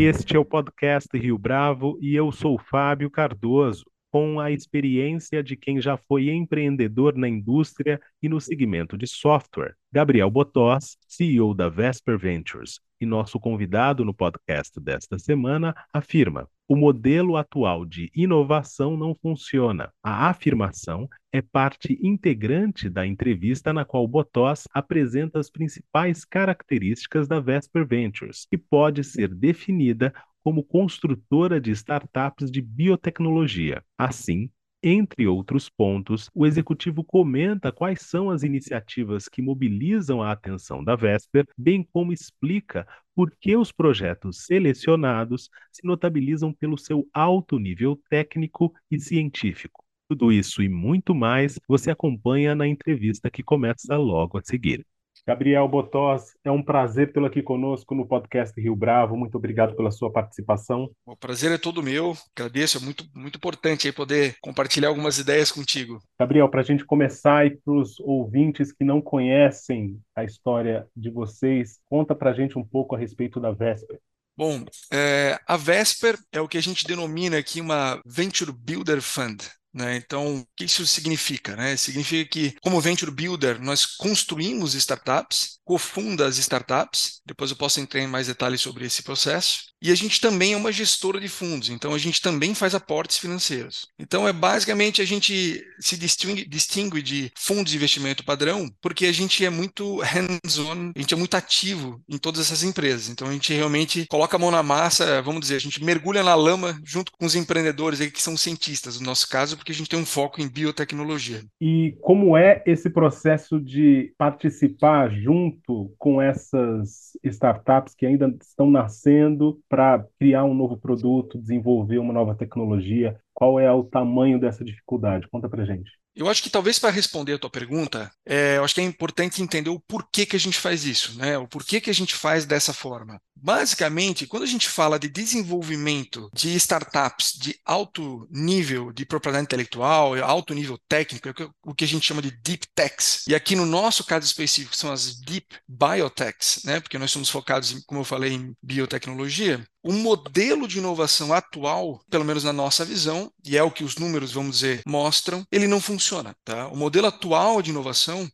Este é o podcast Rio Bravo e eu sou Fábio Cardoso, com a experiência de quem já foi empreendedor na indústria e no segmento de software. Gabriel Botós, CEO da Vesper Ventures, e nosso convidado no podcast desta semana, afirma: o modelo atual de inovação não funciona. A afirmação é parte integrante da entrevista na qual Botós apresenta as principais características da Vesper Ventures, que pode ser definida como construtora de startups de biotecnologia. Assim, entre outros pontos, o executivo comenta quais são as iniciativas que mobilizam a atenção da Vesper, bem como explica por que os projetos selecionados se notabilizam pelo seu alto nível técnico e científico. Tudo isso e muito mais você acompanha na entrevista que começa logo a seguir. Gabriel Botós, é um prazer tê-lo aqui conosco no podcast Rio Bravo. Muito obrigado pela sua participação. O prazer é todo meu. Agradeço, é muito, muito importante aí poder compartilhar algumas ideias contigo. Gabriel, para a gente começar e para os ouvintes que não conhecem a história de vocês, conta para a gente um pouco a respeito da Vesper. Bom, é, a Vesper é o que a gente denomina aqui uma Venture Builder Fund. Né? Então, o que isso significa? Né? Significa que, como Venture Builder, nós construímos startups, cofunda as startups, depois eu posso entrar em mais detalhes sobre esse processo, e a gente também é uma gestora de fundos, então a gente também faz aportes financeiros. Então é basicamente a gente se distingue, distingue de fundos de investimento padrão, porque a gente é muito hands-on, a gente é muito ativo em todas essas empresas. Então a gente realmente coloca a mão na massa, vamos dizer, a gente mergulha na lama junto com os empreendedores que são cientistas, no nosso caso, porque a gente tem um foco em biotecnologia. E como é esse processo de participar junto com essas startups que ainda estão nascendo para criar um novo produto, desenvolver uma nova tecnologia? Qual é o tamanho dessa dificuldade? Conta para gente. Eu acho que talvez para responder a tua pergunta, é, eu acho que é importante entender o porquê que a gente faz isso, né? O porquê que a gente faz dessa forma. Basicamente, quando a gente fala de desenvolvimento de startups de alto nível de propriedade intelectual, alto nível técnico, é o que a gente chama de deep techs. E aqui no nosso caso específico são as deep biotechs, né? Porque nós somos focados, como eu falei, em biotecnologia. O modelo de inovação atual, pelo menos na nossa visão, e é o que os números, vamos dizer, mostram, ele não funciona. Tá? O modelo atual de inovação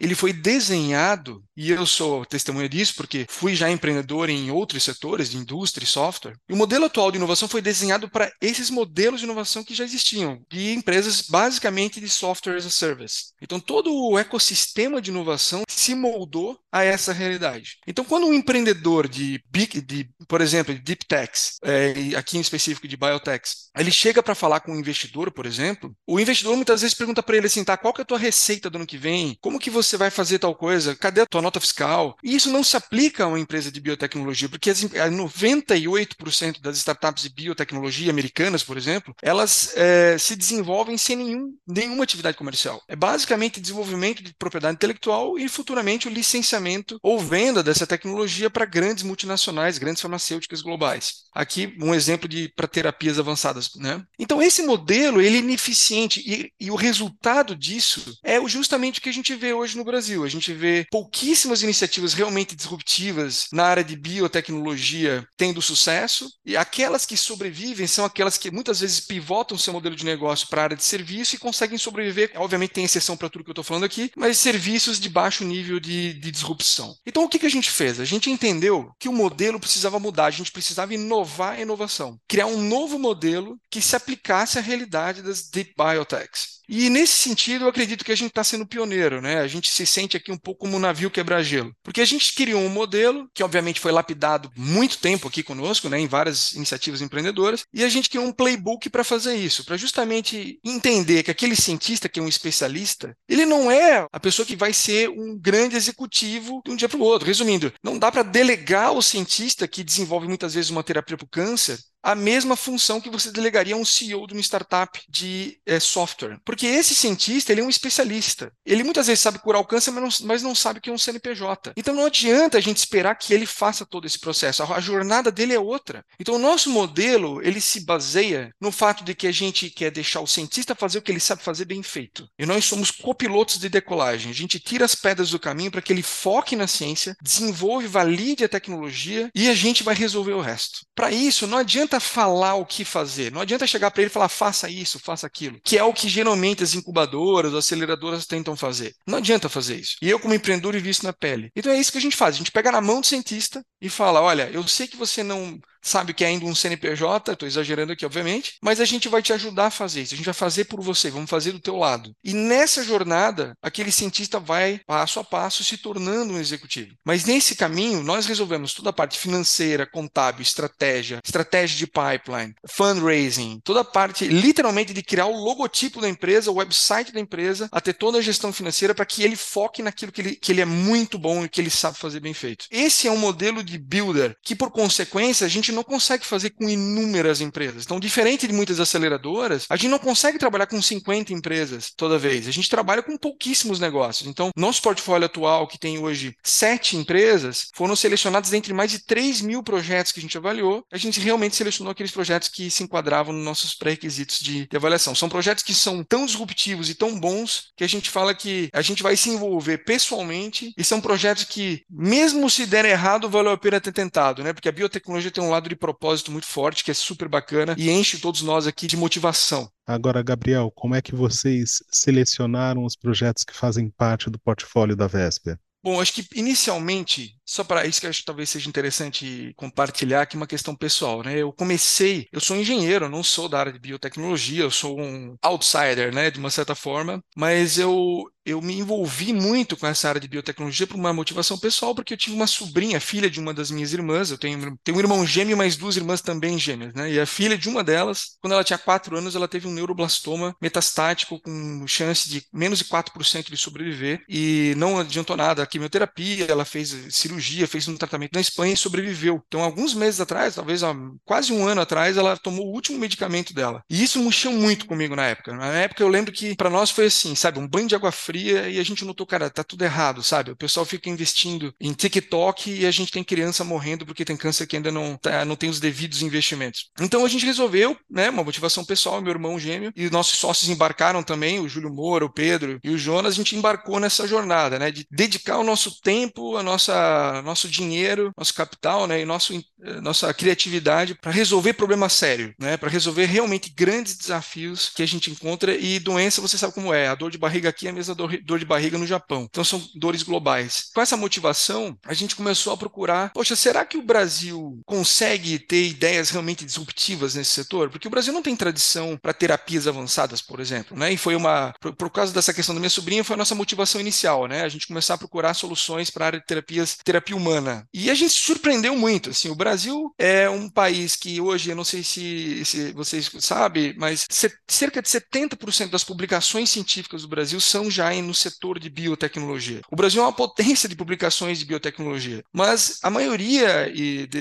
ele foi desenhado, e eu sou testemunha disso, porque fui já empreendedor em outros setores de indústria e software. E o modelo atual de inovação foi desenhado para esses modelos de inovação que já existiam, de empresas basicamente de software as a service. Então, todo o ecossistema de inovação se moldou a essa realidade. Então, quando um empreendedor de, big, de por exemplo, de deep techs, é, aqui em específico de biotechs, ele chega para falar com um investidor, por exemplo, o investidor muitas vezes pergunta para ele assim, tá, qual que é a tua receita do ano que vem? Como que você vai fazer tal coisa? Cadê a tua nota fiscal? E isso não se aplica a uma empresa de biotecnologia, porque as, 98% das startups de biotecnologia americanas, por exemplo, elas é, se desenvolvem sem nenhum, nenhuma atividade comercial. É basicamente desenvolvimento de propriedade intelectual e futuramente o licenciamento ou venda dessa tecnologia para grandes multinacionais, grandes farmacêuticas globais. Aqui um exemplo de para terapias avançadas, né? Então esse modelo ele é ineficiente e, e o resultado disso é justamente o que a gente vê hoje no Brasil. A gente vê pouquíssimas iniciativas realmente disruptivas na área de biotecnologia tendo sucesso, e aquelas que sobrevivem são aquelas que muitas vezes pivotam seu modelo de negócio para a área de serviço e conseguem sobreviver. Obviamente tem exceção para tudo que eu estou falando aqui, mas serviços de baixo nível de, de disrupção. Então o que, que a gente fez? A gente entendeu que o modelo precisava mudar, a gente precisava inovar a inovação, criar um novo modelo que se aplicasse à realidade das deep biotechs. E nesse sentido, eu acredito que a gente está sendo pioneiro, né? A gente se sente aqui um pouco como um navio quebra-gelo. Porque a gente criou um modelo, que obviamente foi lapidado muito tempo aqui conosco, né? Em várias iniciativas empreendedoras, e a gente criou um playbook para fazer isso, para justamente entender que aquele cientista que é um especialista, ele não é a pessoa que vai ser um grande executivo de um dia para o outro. Resumindo, não dá para delegar o cientista que desenvolve muitas vezes uma terapia para o câncer a mesma função que você delegaria a um CEO de uma startup de é, software. Porque esse cientista, ele é um especialista. Ele muitas vezes sabe curar o câncer, mas não, mas não sabe o que é um CNPJ. Então não adianta a gente esperar que ele faça todo esse processo. A, a jornada dele é outra. Então o nosso modelo, ele se baseia no fato de que a gente quer deixar o cientista fazer o que ele sabe fazer bem feito. E nós somos copilotos de decolagem. A gente tira as pedras do caminho para que ele foque na ciência, desenvolva, valide a tecnologia e a gente vai resolver o resto. Para isso, não adianta falar o que fazer, não adianta chegar para ele e falar faça isso, faça aquilo, que é o que geralmente as incubadoras, as aceleradoras tentam fazer. Não adianta fazer isso. E eu, como empreendedor, vi isso na pele. Então é isso que a gente faz. A gente pega na mão do cientista e fala: olha, eu sei que você não sabe que é ainda um CNPJ, estou exagerando aqui, obviamente, mas a gente vai te ajudar a fazer isso, a gente vai fazer por você, vamos fazer do teu lado. E nessa jornada, aquele cientista vai passo a passo se tornando um executivo. Mas nesse caminho, nós resolvemos toda a parte financeira, contábil, estratégia, estratégia de pipeline, fundraising, toda a parte literalmente de criar o logotipo da empresa, o website da empresa, até toda a gestão financeira para que ele foque naquilo que ele, que ele é muito bom e que ele sabe fazer bem feito. Esse é um modelo de builder que, por consequência, a gente não consegue fazer com inúmeras empresas. Então, diferente de muitas aceleradoras, a gente não consegue trabalhar com 50 empresas toda vez. A gente trabalha com pouquíssimos negócios. Então, nosso portfólio atual, que tem hoje sete empresas, foram selecionados entre mais de 3 mil projetos que a gente avaliou. A gente realmente selecionou aqueles projetos que se enquadravam nos nossos pré-requisitos de, de avaliação. São projetos que são tão disruptivos e tão bons que a gente fala que a gente vai se envolver pessoalmente e são projetos que, mesmo se der errado, valeu a pena ter tentado, né? Porque a biotecnologia tem um lado lado de propósito muito forte, que é super bacana e enche todos nós aqui de motivação. Agora, Gabriel, como é que vocês selecionaram os projetos que fazem parte do portfólio da Vesper? Bom, acho que inicialmente, só para isso que acho que talvez seja interessante compartilhar aqui uma questão pessoal, né? Eu comecei, eu sou engenheiro, não sou da área de biotecnologia, eu sou um outsider, né, de uma certa forma, mas eu eu me envolvi muito com essa área de biotecnologia por uma motivação pessoal, porque eu tive uma sobrinha, filha de uma das minhas irmãs, eu tenho, tenho um irmão gêmeo, mas duas irmãs também gêmeas, né? E a filha de uma delas, quando ela tinha quatro anos, ela teve um neuroblastoma metastático com chance de menos de 4% de sobreviver e não adiantou nada. A quimioterapia, ela fez cirurgia, fez um tratamento na Espanha e sobreviveu. Então, alguns meses atrás, talvez há quase um ano atrás, ela tomou o último medicamento dela. E isso mexeu muito comigo na época. Na época eu lembro que para nós foi assim, sabe, um banho de água fria fria e a gente notou, cara, tá tudo errado, sabe? O pessoal fica investindo em TikTok e a gente tem criança morrendo porque tem câncer que ainda não, tá, não tem os devidos investimentos. Então a gente resolveu, né, uma motivação pessoal, meu irmão gêmeo, e nossos sócios embarcaram também, o Júlio Moura, o Pedro e o Jonas, a gente embarcou nessa jornada, né, de dedicar o nosso tempo, a nossa nosso dinheiro, nosso capital, né, e nosso, eh, nossa criatividade para resolver problemas sérios, né, para resolver realmente grandes desafios que a gente encontra e doença, você sabe como é, a dor de barriga aqui é a mesma dor, dor de barriga no Japão. Então são dores globais. Com essa motivação, a gente começou a procurar, poxa, será que o Brasil consegue ter ideias realmente disruptivas nesse setor? Porque o Brasil não tem tradição para terapias avançadas, por exemplo, né? E foi uma, por, por, causa dessa questão da minha sobrinha, foi a nossa motivação inicial, né? A gente começar a procurar soluções para a área de terapias, terapia humana. E a gente se surpreendeu muito, assim, o Brasil é um país que hoje, eu não sei se, se vocês sabem, mas cerca de 70% das publicações científicas do Brasil são já no setor de biotecnologia. O Brasil é uma potência de publicações de biotecnologia, mas a maioria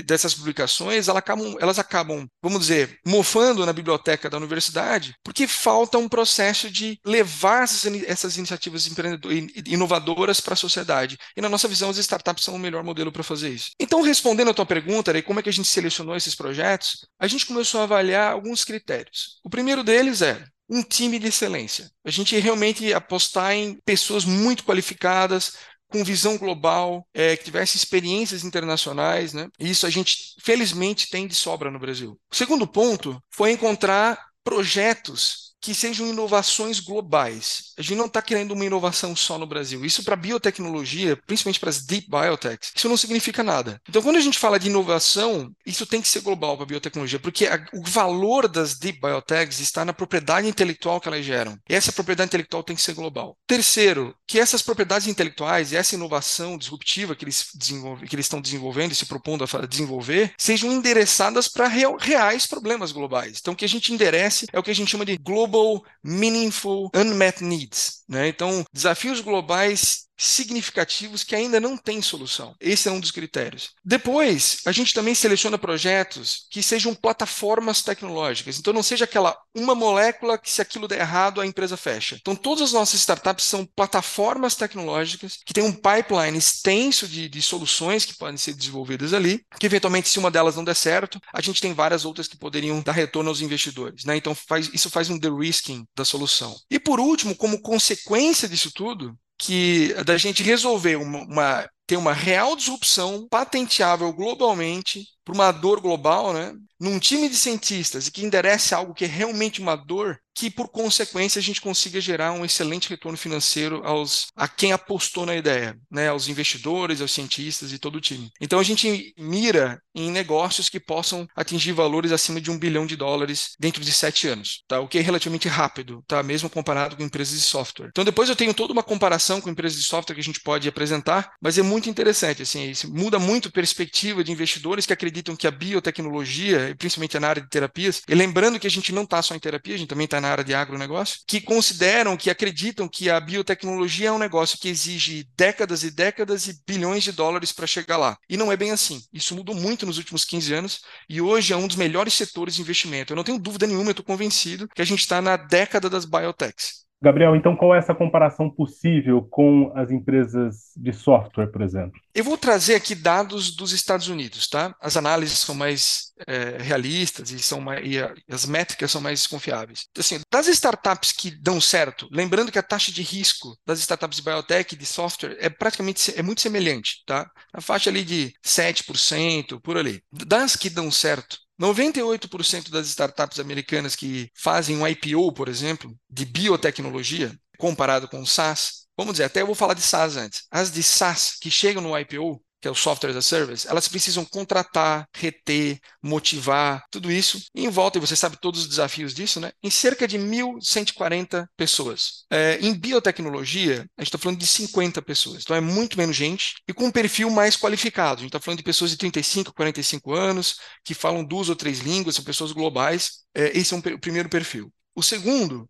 dessas publicações elas acabam, elas acabam, vamos dizer, mofando na biblioteca da universidade, porque falta um processo de levar essas, iniciativas inovadoras para a sociedade. E na nossa visão, as startups são o melhor modelo para fazer isso. Então, respondendo a tua pergunta, né, como é que a gente selecionou esses projetos, a gente começou a avaliar alguns critérios. O primeiro deles é um time de excelência. A gente realmente apostar em pessoas muito qualificadas, com visão global, é, que tivesse experiências internacionais, né? Isso a gente, felizmente, tem de sobra no Brasil. O segundo ponto foi encontrar projetos que sejam inovações globais. A gente não está querendo uma inovação só no Brasil. Isso para biotecnologia, principalmente para as deep biotechs, isso não significa nada. Então, quando a gente fala de inovação, isso tem que ser global para a biotecnologia, porque a, o valor das deep biotechs está na propriedade intelectual que elas geram. E essa propriedade intelectual tem que ser global. Terceiro, que essas propriedades intelectuais e essa inovação disruptiva que eles, que eles estão desenvolvendo e se propondo a desenvolver sejam endereçadas para reais problemas globais. Então, o que a gente enderece é o que a gente chama de global Global Meaningful Unmet Needs. Né? Então, desafios globais significativos que ainda não têm solução. Esse é um dos critérios. Depois, a gente também seleciona projetos que sejam plataformas tecnológicas. Então, não seja aquela uma molécula que, se aquilo der errado, a empresa fecha. Então, todas as nossas startups são plataformas tecnológicas que têm um pipeline extenso de, de soluções que podem ser desenvolvidas ali, que eventualmente, se uma delas não der certo, a gente tem várias outras que poderiam dar retorno aos investidores. Né? Então, faz, isso faz um de-risking da solução. E por último, como consequência disso tudo, que da gente resolver uma, uma ter uma real disrupção patenteável globalmente para uma dor global, né? Num time de cientistas e que enderece algo que é realmente uma dor, que por consequência a gente consiga gerar um excelente retorno financeiro aos a quem apostou na ideia, né? Aos investidores, aos cientistas e todo o time. Então a gente mira em negócios que possam atingir valores acima de um bilhão de dólares dentro de sete anos, tá? O que é relativamente rápido, tá? Mesmo comparado com empresas de software. Então depois eu tenho toda uma comparação com empresas de software que a gente pode apresentar, mas é muito interessante, assim, muda muito perspectiva de investidores que acreditam que a biotecnologia, principalmente na área de terapias, e lembrando que a gente não está só em terapia, a gente também está na área de agronegócio, que consideram, que acreditam que a biotecnologia é um negócio que exige décadas e décadas e bilhões de dólares para chegar lá. E não é bem assim. Isso mudou muito nos últimos 15 anos e hoje é um dos melhores setores de investimento. Eu não tenho dúvida nenhuma, eu estou convencido que a gente está na década das biotechs. Gabriel, então qual é essa comparação possível com as empresas de software, por exemplo? Eu vou trazer aqui dados dos Estados Unidos, tá? As análises são mais é, realistas e, são mais, e a, as métricas são mais confiáveis. Assim, das startups que dão certo, lembrando que a taxa de risco das startups de biotech de software é praticamente é muito semelhante, tá? A faixa ali de 7%, por ali. Das que dão certo, 98% das startups americanas que fazem um IPO, por exemplo, de biotecnologia, comparado com o SaaS, vamos dizer, até eu vou falar de SaaS antes. As de SaaS que chegam no IPO, que é o Software as a Service, elas precisam contratar, reter, motivar, tudo isso. Em volta, e você sabe todos os desafios disso, né? Em cerca de 1.140 pessoas. É, em biotecnologia, a gente está falando de 50 pessoas. Então é muito menos gente e com um perfil mais qualificado. A gente está falando de pessoas de 35, 45 anos, que falam duas ou três línguas, são pessoas globais. É, esse é um, o primeiro perfil. O segundo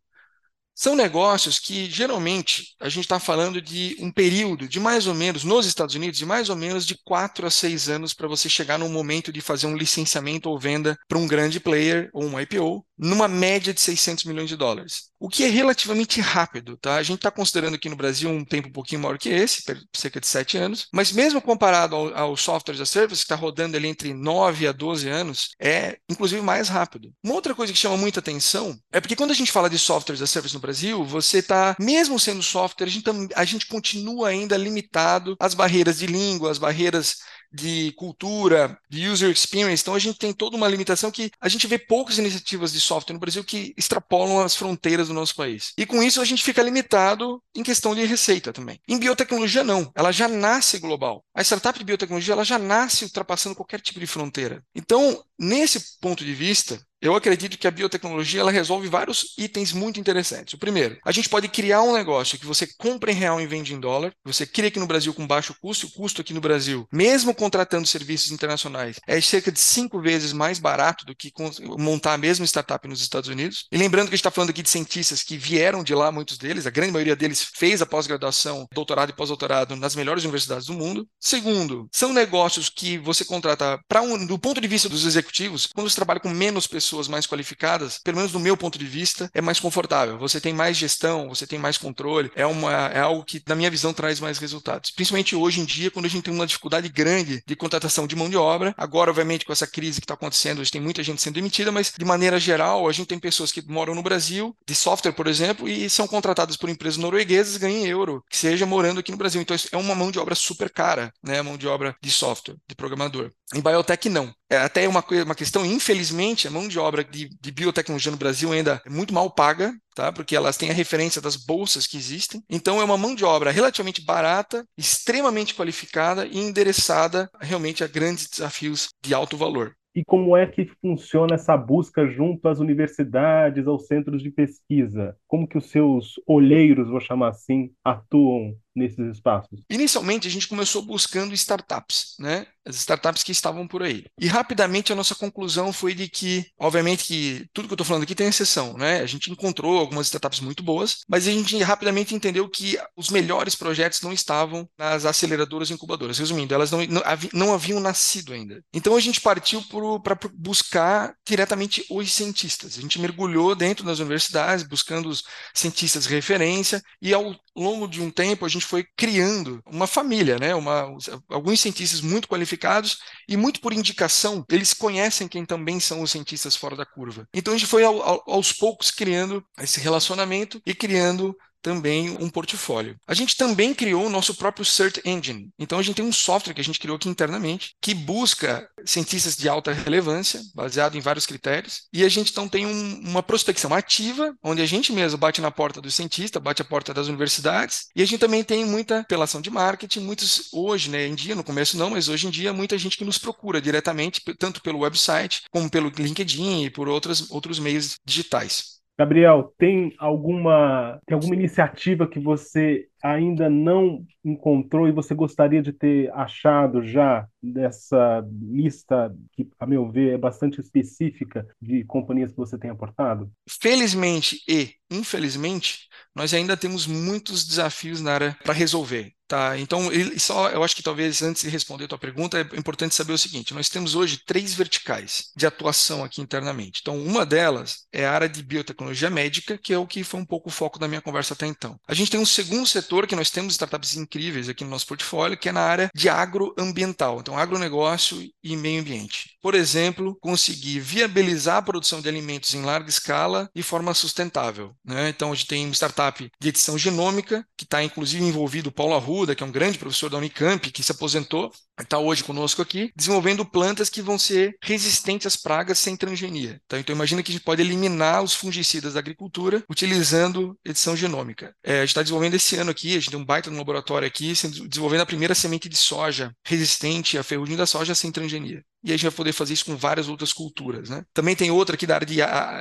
são negócios que, geralmente, a gente está falando de um período de mais ou menos, nos Estados Unidos, de mais ou menos de 4 a 6 anos para você chegar no momento de fazer um licenciamento ou venda para um grande player ou um IPO, numa média de 600 milhões de dólares. O que é relativamente rápido, tá? A gente está considerando aqui no Brasil um tempo um pouquinho maior que esse, cerca de 7 anos, mas mesmo comparado ao, ao software as a service, que está rodando ali entre 9 a 12 anos, é inclusive mais rápido. Uma outra coisa que chama muita atenção é porque quando a gente fala de software as a service no Brasil, você está, mesmo sendo software, a gente, a gente continua ainda limitado às barreiras de língua, às barreiras de cultura, de user experience. Então a gente tem toda uma limitação que a gente vê poucas iniciativas de software no Brasil que extrapolam as fronteiras do nosso país. E com isso a gente fica limitado em questão de receita também. Em biotecnologia não, ela já nasce global. A startup de biotecnologia ela já nasce ultrapassando qualquer tipo de fronteira. Então, nesse ponto de vista, eu acredito que a biotecnologia ela resolve vários itens muito interessantes. O primeiro, a gente pode criar um negócio que você compra em real e vende em dólar. Você cria aqui no Brasil com baixo custo. O custo aqui no Brasil, mesmo contratando serviços internacionais, é cerca de cinco vezes mais barato do que montar a mesma startup nos Estados Unidos. E lembrando que a gente está falando aqui de cientistas que vieram de lá, muitos deles, a grande maioria deles fez a pós-graduação, doutorado e pós-doutorado nas melhores universidades do mundo. Segundo, são negócios que você contrata para um, do ponto de vista dos executivos, quando você trabalha com menos pessoas pessoas mais qualificadas, pelo menos do meu ponto de vista, é mais confortável. Você tem mais gestão, você tem mais controle, é, uma, é algo que, na minha visão, traz mais resultados. Principalmente hoje em dia, quando a gente tem uma dificuldade grande de contratação de mão de obra. Agora, obviamente, com essa crise que está acontecendo, gente tem muita gente sendo demitida, mas de maneira geral, a gente tem pessoas que moram no Brasil, de software, por exemplo, e são contratadas por empresas norueguesas ganham euro, que seja morando aqui no Brasil. Então, é uma mão de obra super cara, né? Mão de obra de software, de programador. Em biotech, não. É até uma, uma questão, infelizmente, a mão de obra de, de biotecnologia no Brasil ainda é muito mal paga, tá? porque elas têm a referência das bolsas que existem. Então, é uma mão de obra relativamente barata, extremamente qualificada e endereçada realmente a grandes desafios de alto valor. E como é que funciona essa busca junto às universidades, aos centros de pesquisa? Como que os seus olheiros, vou chamar assim, atuam nesses espaços? Inicialmente, a gente começou buscando startups, né? As startups que estavam por aí. E rapidamente a nossa conclusão foi de que, obviamente, que tudo que eu estou falando aqui tem exceção, né? A gente encontrou algumas startups muito boas, mas a gente rapidamente entendeu que os melhores projetos não estavam nas aceleradoras e incubadoras. Resumindo, elas não, não, não haviam nascido ainda. Então a gente partiu para buscar diretamente os cientistas. A gente mergulhou dentro das universidades, buscando os cientistas de referência, e ao longo de um tempo a gente foi criando uma família, né? Uma, alguns cientistas muito qualificados e muito por indicação, eles conhecem quem também são os cientistas fora da curva. Então a gente foi ao, ao, aos poucos criando esse relacionamento e criando também um portfólio. A gente também criou o nosso próprio Search Engine. Então a gente tem um software que a gente criou aqui internamente que busca cientistas de alta relevância, baseado em vários critérios, e a gente então tem um, uma prospecção ativa, onde a gente mesmo bate na porta do cientista, bate a porta das universidades, e a gente também tem muita apelação de marketing, muitos hoje, né, em dia, no começo não, mas hoje em dia muita gente que nos procura diretamente, tanto pelo website como pelo LinkedIn e por outras, outros meios digitais. Gabriel, tem alguma, tem alguma iniciativa que você ainda não encontrou e você gostaria de ter achado já dessa lista, que, a meu ver, é bastante específica de companhias que você tem aportado? Felizmente e infelizmente, nós ainda temos muitos desafios na área para resolver. Tá, então, só, eu acho que talvez antes de responder a tua pergunta, é importante saber o seguinte: nós temos hoje três verticais de atuação aqui internamente. Então, uma delas é a área de biotecnologia médica, que é o que foi um pouco o foco da minha conversa até então. A gente tem um segundo setor que nós temos startups incríveis aqui no nosso portfólio, que é na área de agroambiental, então agronegócio e meio ambiente. Por exemplo, conseguir viabilizar a produção de alimentos em larga escala de forma sustentável. Né? Então, a gente tem uma startup de edição genômica, que está inclusive envolvido o Paulo Arruda, Arruda, que é um grande professor da Unicamp, que se aposentou, está hoje conosco aqui, desenvolvendo plantas que vão ser resistentes às pragas sem transgenia. Tá? Então, imagina que a gente pode eliminar os fungicidas da agricultura utilizando edição genômica. É, a gente está desenvolvendo esse ano aqui, a gente tem um baita no laboratório aqui, desenvolvendo a primeira semente de soja resistente à ferrugem da soja sem transgenia e a gente vai poder fazer isso com várias outras culturas. Né? Também tem outra aqui da área de,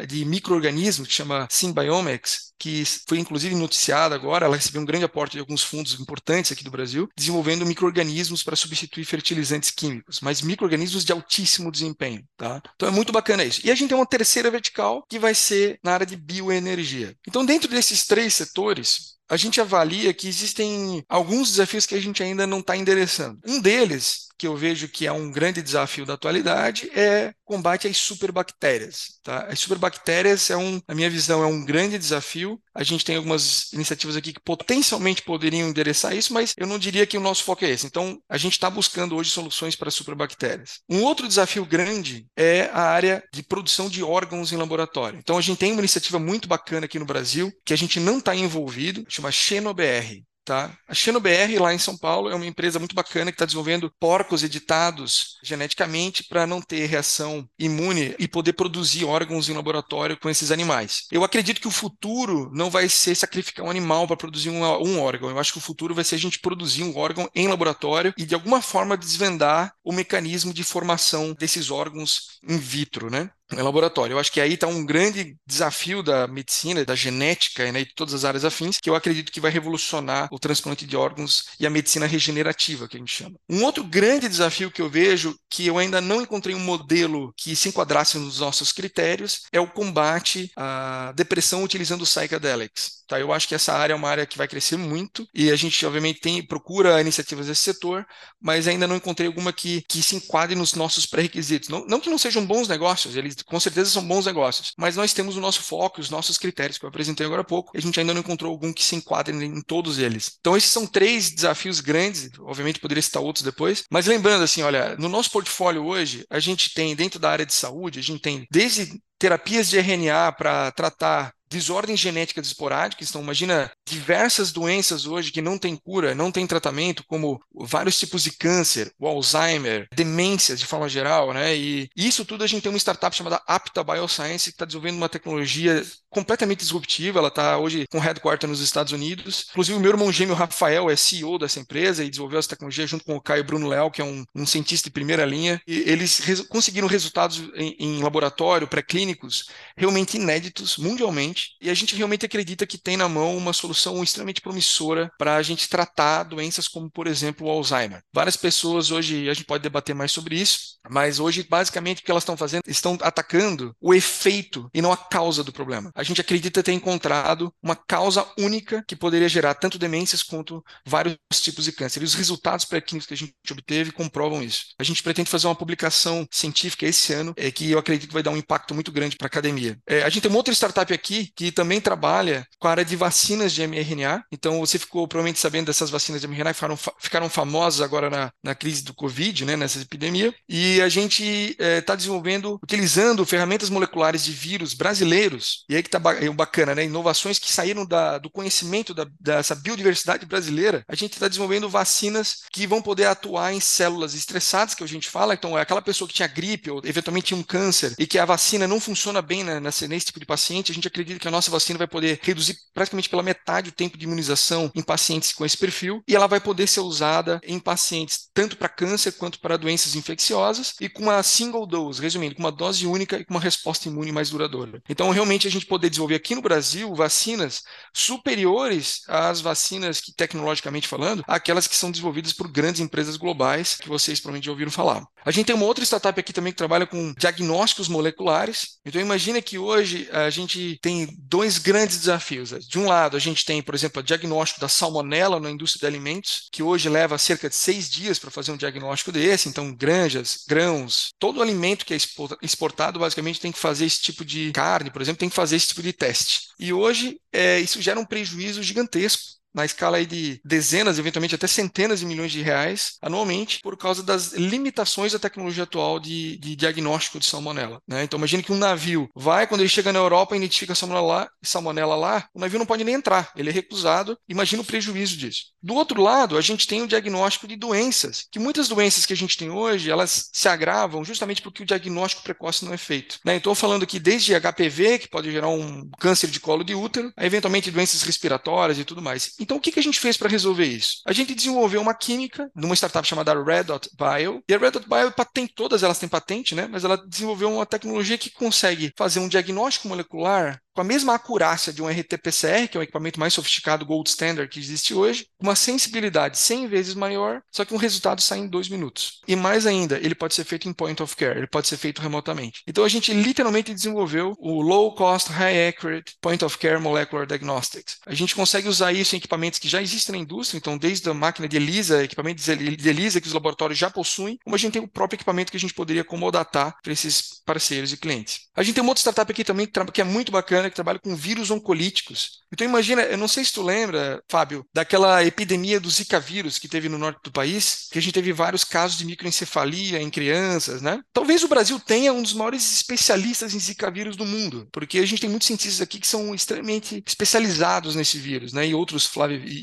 de micro-organismos, que chama Symbiomics, que foi inclusive noticiada agora, ela recebeu um grande aporte de alguns fundos importantes aqui do Brasil, desenvolvendo micro-organismos para substituir fertilizantes químicos, mas micro-organismos de altíssimo desempenho. Tá? Então é muito bacana isso. E a gente tem uma terceira vertical, que vai ser na área de bioenergia. Então, dentro desses três setores, a gente avalia que existem alguns desafios que a gente ainda não está endereçando. Um deles que eu vejo que é um grande desafio da atualidade é combate às superbactérias. Tá? As superbactérias, é um, na minha visão, é um grande desafio. A gente tem algumas iniciativas aqui que potencialmente poderiam endereçar isso, mas eu não diria que o nosso foco é esse. Então, a gente está buscando hoje soluções para superbactérias. Um outro desafio grande é a área de produção de órgãos em laboratório. Então, a gente tem uma iniciativa muito bacana aqui no Brasil, que a gente não está envolvido, chama XenoBR. Tá? A XenoBR, lá em São Paulo, é uma empresa muito bacana que está desenvolvendo porcos editados geneticamente para não ter reação imune e poder produzir órgãos em laboratório com esses animais. Eu acredito que o futuro não vai ser sacrificar um animal para produzir um, um órgão. Eu acho que o futuro vai ser a gente produzir um órgão em laboratório e, de alguma forma, desvendar o mecanismo de formação desses órgãos in vitro, né? Em laboratório. Eu acho que aí está um grande desafio da medicina, da genética né, e de todas as áreas afins, que eu acredito que vai revolucionar o transplante de órgãos e a medicina regenerativa, que a gente chama. Um outro grande desafio que eu vejo, que eu ainda não encontrei um modelo que se enquadrasse nos nossos critérios, é o combate à depressão utilizando psychedelics. Tá? Eu acho que essa área é uma área que vai crescer muito e a gente, obviamente, tem, procura iniciativas desse setor, mas ainda não encontrei alguma que, que se enquadre nos nossos pré-requisitos. Não, não que não sejam bons negócios, eles com certeza são bons negócios, mas nós temos o nosso foco, os nossos critérios que eu apresentei agora há pouco, e a gente ainda não encontrou algum que se enquadre em todos eles. Então, esses são três desafios grandes, obviamente poderia citar outros depois, mas lembrando assim, olha, no nosso portfólio hoje, a gente tem dentro da área de saúde, a gente tem desde terapias de RNA para tratar desordens genéticas esporádicas. Então, imagina diversas doenças hoje que não têm cura, não têm tratamento, como vários tipos de câncer, o Alzheimer, demências de forma geral, né? E isso tudo a gente tem uma startup chamada Apta Bioscience que está desenvolvendo uma tecnologia completamente disruptiva. Ela está hoje com headquarter nos Estados Unidos. Inclusive, o meu irmão gêmeo Rafael é CEO dessa empresa e desenvolveu essa tecnologia junto com o Caio Bruno Leal, que é um, um cientista de primeira linha. E eles res conseguiram resultados em, em laboratório pré-clínicos realmente inéditos mundialmente gente, e a gente realmente acredita que tem na mão uma solução extremamente promissora para a gente tratar doenças como, por exemplo, o Alzheimer. Várias pessoas hoje, a gente pode debater mais sobre isso, mas hoje, basicamente, o que elas estão fazendo, estão atacando o efeito e não a causa do problema. A gente acredita ter encontrado uma causa única que poderia gerar tanto demências quanto vários tipos de câncer. E os resultados pré-clínicos que a gente obteve comprovam isso. A gente pretende fazer uma publicação científica esse ano, é, que eu acredito que vai dar um impacto muito grande para a academia. É, a gente tem uma outra startup aqui que também trabalha com a área de vacinas de mRNA. Então, você ficou provavelmente sabendo dessas vacinas de mRNA que ficaram, ficaram famosas agora na, na crise do Covid, né, nessa epidemia. E a gente está é, tá desenvolvendo, utilizando ferramentas moleculares de vírus brasileiros. E aí que está é bacana, né? Inovações que saíram da, do conhecimento da, dessa biodiversidade brasileira. A gente está desenvolvendo vacinas que vão poder atuar em células estressadas, que a gente fala. Então, é aquela pessoa que tinha gripe ou eventualmente tinha um câncer e que a vacina não funciona bem né, nesse, nesse tipo de paciente, a gente acredita que a nossa vacina vai poder reduzir praticamente pela metade o tempo de imunização em pacientes com esse perfil e ela vai poder ser usada em pacientes tanto para câncer quanto para doenças infecciosas e com uma single dose, resumindo, com uma dose única e com uma resposta imune mais duradoura. Então, realmente, a gente poder desenvolver aqui no Brasil vacinas superiores às vacinas que, tecnologicamente falando, aquelas que são desenvolvidas por grandes empresas globais que vocês provavelmente já ouviram falar. A gente tem uma outra startup aqui também que trabalha com diagnósticos moleculares. Então, imagina que hoje a gente tem dois grandes desafios. De um lado, a gente tem, por exemplo, o diagnóstico da salmonela na indústria de alimentos, que hoje leva cerca de seis dias para fazer um diagnóstico desse. Então, granjas, grãos, todo alimento que é exportado, basicamente, tem que fazer esse tipo de carne, por exemplo, tem que fazer esse tipo de teste. E hoje, é, isso gera um prejuízo gigantesco na escala de dezenas, eventualmente até centenas de milhões de reais anualmente, por causa das limitações da tecnologia atual de, de diagnóstico de salmonela. Né? Então, imagine que um navio vai, quando ele chega na Europa, identifica salmonela lá, salmonela lá, o navio não pode nem entrar, ele é recusado. Imagina o prejuízo disso. Do outro lado, a gente tem o diagnóstico de doenças, que muitas doenças que a gente tem hoje, elas se agravam justamente porque o diagnóstico precoce não é feito. Né? Então, falando aqui desde HPV, que pode gerar um câncer de colo de útero, a eventualmente doenças respiratórias e tudo mais. Então, o que, que a gente fez para resolver isso? A gente desenvolveu uma química numa startup chamada Red Dot Bio. E a Red Dot Bio tem todas elas têm patente, né? Mas ela desenvolveu uma tecnologia que consegue fazer um diagnóstico molecular com a mesma acurácia de um RT-PCR, que é o equipamento mais sofisticado gold standard que existe hoje, uma sensibilidade 100 vezes maior, só que um resultado sai em dois minutos. E mais ainda, ele pode ser feito em point of care, ele pode ser feito remotamente. Então a gente literalmente desenvolveu o low cost, high accurate point of care molecular diagnostics. A gente consegue usar isso em equipamentos que já existem na indústria, então desde a máquina de ELISA, equipamento de ELISA que os laboratórios já possuem, como a gente tem o próprio equipamento que a gente poderia comodatar para esses parceiros e clientes. A gente tem uma outra startup aqui também que é muito bacana, que trabalha com vírus oncolíticos. Então imagina, eu não sei se tu lembra, Fábio, daquela epidemia do Zika vírus que teve no norte do país, que a gente teve vários casos de microencefalia em crianças, né? Talvez o Brasil tenha um dos maiores especialistas em Zika vírus do mundo, porque a gente tem muitos cientistas aqui que são extremamente especializados nesse vírus, né? E outros,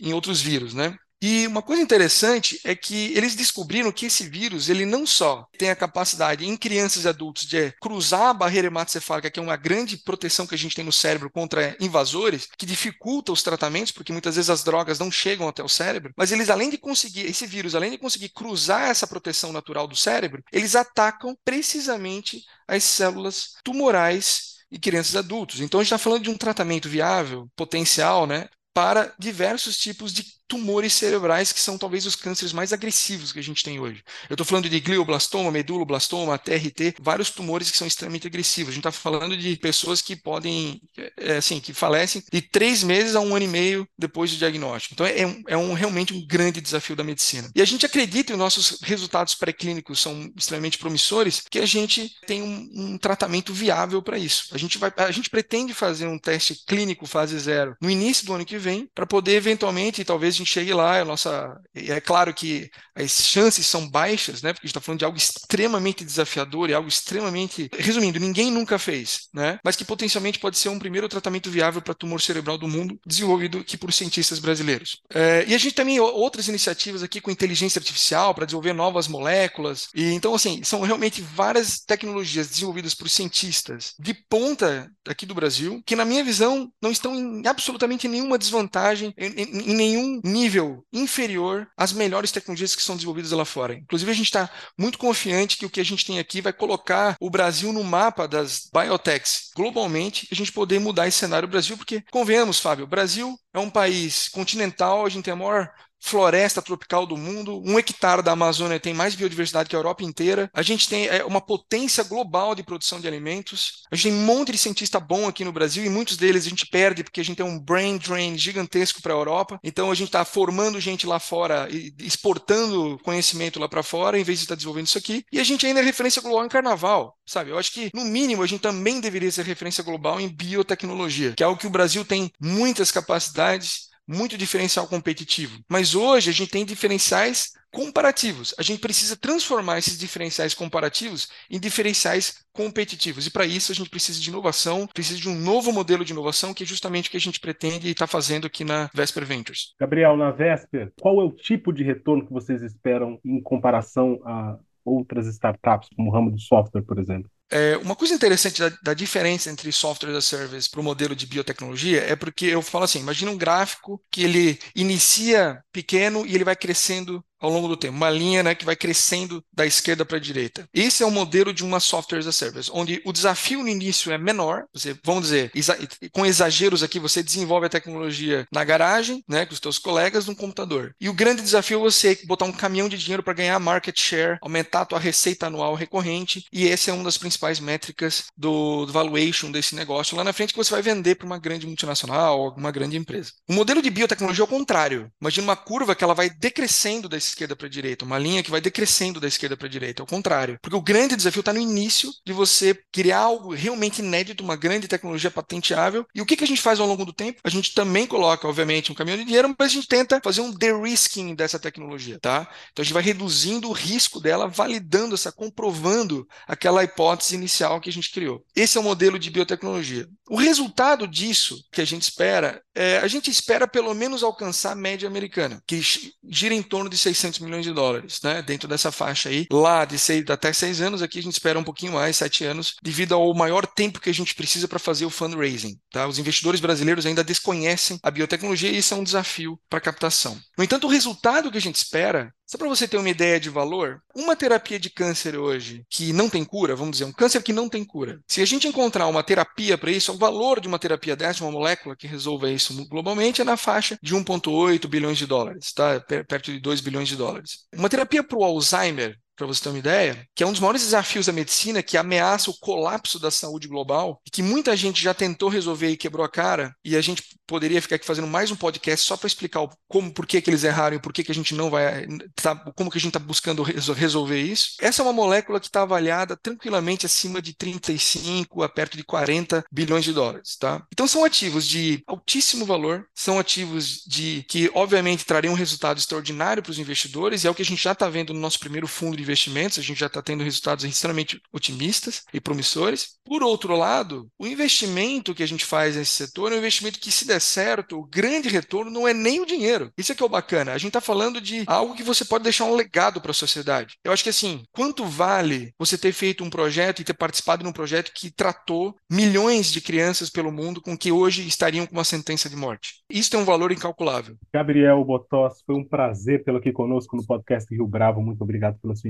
em outros vírus, né? E uma coisa interessante é que eles descobriram que esse vírus, ele não só tem a capacidade em crianças e adultos de cruzar a barreira hematocefálica, que é uma grande proteção que a gente tem no cérebro contra invasores, que dificulta os tratamentos, porque muitas vezes as drogas não chegam até o cérebro, mas eles além de conseguir, esse vírus, além de conseguir cruzar essa proteção natural do cérebro, eles atacam precisamente as células tumorais e crianças e adultos. Então a gente está falando de um tratamento viável, potencial, né, para diversos tipos de tumores cerebrais que são talvez os cânceres mais agressivos que a gente tem hoje. Eu estou falando de glioblastoma, meduloblastoma, TRT, vários tumores que são extremamente agressivos. A gente está falando de pessoas que podem, é, assim, que falecem de três meses a um ano e meio depois do diagnóstico. Então é, um, é um, realmente um grande desafio da medicina. E a gente acredita, e nossos resultados pré-clínicos são extremamente promissores, que a gente tem um, um tratamento viável para isso. A gente, vai, a gente pretende fazer um teste clínico fase zero no início do ano que vem, para poder eventualmente, talvez gente chegue lá, a nossa, é claro que as chances são baixas, né? Porque a gente está falando de algo extremamente desafiador e algo extremamente, resumindo, ninguém nunca fez, né? Mas que potencialmente pode ser um primeiro tratamento viável para tumor cerebral do mundo, desenvolvido aqui por cientistas brasileiros. É, e a gente também outras iniciativas aqui com inteligência artificial para desenvolver novas moléculas. E então assim são realmente várias tecnologias desenvolvidas por cientistas de ponta aqui do Brasil que na minha visão não estão em absolutamente nenhuma desvantagem, em, em, em nenhum nível inferior às melhores tecnologias que são desenvolvidas lá fora. Inclusive, a gente está muito confiante que o que a gente tem aqui vai colocar o Brasil no mapa das biotechs globalmente a gente poder mudar esse cenário do Brasil, porque, convenhamos, Fábio, o Brasil é um país continental, a gente tem a maior floresta tropical do mundo, um hectare da Amazônia tem mais biodiversidade que a Europa inteira. A gente tem é, uma potência global de produção de alimentos. A gente tem um monte de cientista bom aqui no Brasil e muitos deles a gente perde porque a gente tem um brain drain gigantesco para a Europa. Então a gente está formando gente lá fora e exportando conhecimento lá para fora em vez de estar tá desenvolvendo isso aqui. E a gente ainda é referência global em carnaval, sabe? Eu acho que no mínimo a gente também deveria ser referência global em biotecnologia, que é algo que o Brasil tem muitas capacidades muito diferencial competitivo. Mas hoje a gente tem diferenciais comparativos. A gente precisa transformar esses diferenciais comparativos em diferenciais competitivos. E para isso a gente precisa de inovação, precisa de um novo modelo de inovação, que é justamente o que a gente pretende e está fazendo aqui na Vesper Ventures. Gabriel, na Vesper, qual é o tipo de retorno que vocês esperam em comparação a outras startups, como o ramo do software, por exemplo? É, uma coisa interessante da, da, diferença entre software as a service para o modelo de biotecnologia é porque eu falo assim: imagina um gráfico que ele inicia pequeno e ele vai crescendo ao longo do tempo, uma linha né, que vai crescendo da esquerda para a direita. Esse é o modelo de uma software as a service, onde o desafio no início é menor, você, vamos dizer, exa com exageros aqui, você desenvolve a tecnologia na garagem, né, com os seus colegas, no computador. E o grande desafio é você botar um caminhão de dinheiro para ganhar market share, aumentar a tua receita anual recorrente, e essa é uma das principais métricas do, do valuation desse negócio lá na frente que você vai vender para uma grande multinacional ou uma grande empresa. O modelo de biotecnologia é o contrário. Imagina uma curva que ela vai decrescendo da esquerda para a direita, uma linha que vai decrescendo da esquerda para a direita, ao contrário. Porque o grande desafio está no início de você criar algo realmente inédito, uma grande tecnologia patenteável. E o que, que a gente faz ao longo do tempo? A gente também coloca, obviamente, um caminhão de dinheiro, mas a gente tenta fazer um de-risking dessa tecnologia, tá? Então a gente vai reduzindo o risco dela, validando essa, comprovando aquela hipótese inicial que a gente criou. Esse é o modelo de biotecnologia. O resultado disso que a gente espera, é, a gente espera pelo menos alcançar a média americana, que gira em torno de 600 milhões de dólares, né? Dentro dessa faixa aí, lá de seis, até seis anos, aqui a gente espera um pouquinho mais, sete anos, devido ao maior tempo que a gente precisa para fazer o fundraising. Tá? Os investidores brasileiros ainda desconhecem a biotecnologia e isso é um desafio para captação. No entanto, o resultado que a gente espera só para você ter uma ideia de valor, uma terapia de câncer hoje que não tem cura, vamos dizer, um câncer que não tem cura. Se a gente encontrar uma terapia para isso, o valor de uma terapia dessa, uma molécula que resolva isso globalmente, é na faixa de 1,8 bilhões de dólares, tá? Perto de 2 bilhões de dólares. Uma terapia para o Alzheimer, para você ter uma ideia, que é um dos maiores desafios da medicina que ameaça o colapso da saúde global e que muita gente já tentou resolver e quebrou a cara, e a gente poderia ficar aqui fazendo mais um podcast só para explicar como, por que, que eles erraram e por que, que a gente não vai, tá, como que a gente está buscando resolver isso. Essa é uma molécula que está avaliada tranquilamente acima de 35 a perto de 40 bilhões de dólares, tá? Então são ativos de altíssimo valor, são ativos de que obviamente trariam um resultado extraordinário para os investidores, e é o que a gente já está vendo no nosso primeiro fundo de investimentos, a gente já está tendo resultados extremamente otimistas e promissores. Por outro lado, o investimento que a gente faz nesse setor é um investimento que, se der certo, o grande retorno não é nem o dinheiro. Isso é que é o bacana. A gente está falando de algo que você pode deixar um legado para a sociedade. Eu acho que assim, quanto vale você ter feito um projeto e ter participado de um projeto que tratou milhões de crianças pelo mundo com que hoje estariam com uma sentença de morte? Isso tem um valor incalculável. Gabriel Botós, foi um prazer tê-lo aqui conosco no podcast Rio Bravo. Muito obrigado pela sua